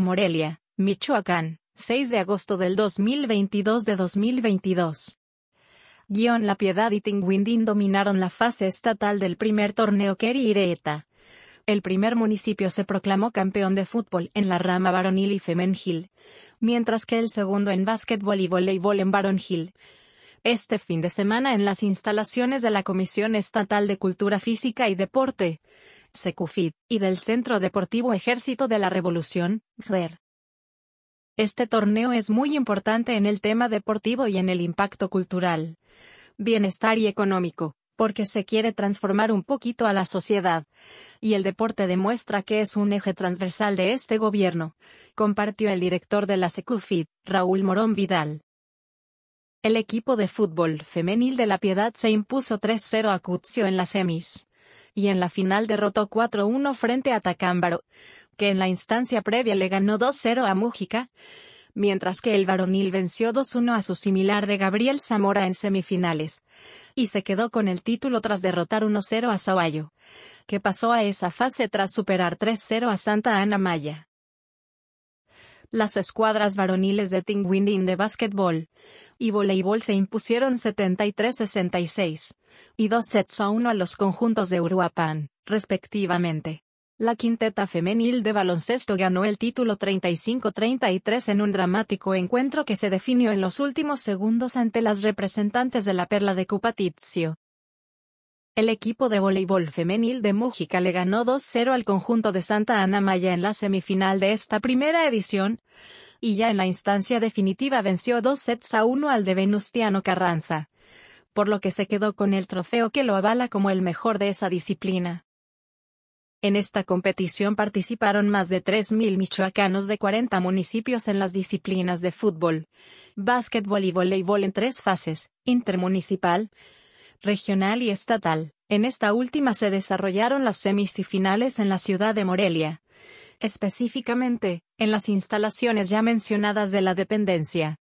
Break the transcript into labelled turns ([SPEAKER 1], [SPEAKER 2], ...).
[SPEAKER 1] Morelia, Michoacán, 6 de agosto del 2022 de 2022. Guión La Piedad y Tinguindín dominaron la fase estatal del primer torneo Keri. El primer municipio se proclamó campeón de fútbol en la rama varonil y femenil, mientras que el segundo en básquetbol y voleibol en varonil. Este fin de semana en las instalaciones de la Comisión Estatal de Cultura Física y Deporte, SECUFID, y del Centro Deportivo Ejército de la Revolución, GER. Este torneo es muy importante en el tema deportivo y en el impacto cultural, bienestar y económico, porque se quiere transformar un poquito a la sociedad. Y el deporte demuestra que es un eje transversal de este gobierno, compartió el director de la SECUFID, Raúl Morón Vidal. El equipo de fútbol femenil de La Piedad se impuso 3-0 a Cuzio en las semis. Y en la final derrotó 4-1 frente a Tacámbaro, que en la instancia previa le ganó 2-0 a Mújica, mientras que el varonil venció 2-1 a su similar de Gabriel Zamora en semifinales, y se quedó con el título tras derrotar 1-0 a Sahuayo, que pasó a esa fase tras superar 3-0 a Santa Ana Maya. Las escuadras varoniles de Tinguindín de básquetbol y voleibol se impusieron 73-66 y dos sets a uno a los conjuntos de Uruapan, respectivamente. La quinteta femenil de baloncesto ganó el título 35-33 en un dramático encuentro que se definió en los últimos segundos ante las representantes de la Perla de Cupatizio. El equipo de voleibol femenil de Mújica le ganó 2-0 al conjunto de Santa Ana Maya en la semifinal de esta primera edición, y ya en la instancia definitiva venció dos sets a uno al de Venustiano Carranza, por lo que se quedó con el trofeo que lo avala como el mejor de esa disciplina. En esta competición participaron más de 3.000 michoacanos de 40 municipios en las disciplinas de fútbol, básquetbol y voleibol en tres fases, intermunicipal, regional y estatal. En esta última se desarrollaron las semifinales en la ciudad de Morelia, específicamente, en las instalaciones ya mencionadas de la dependencia.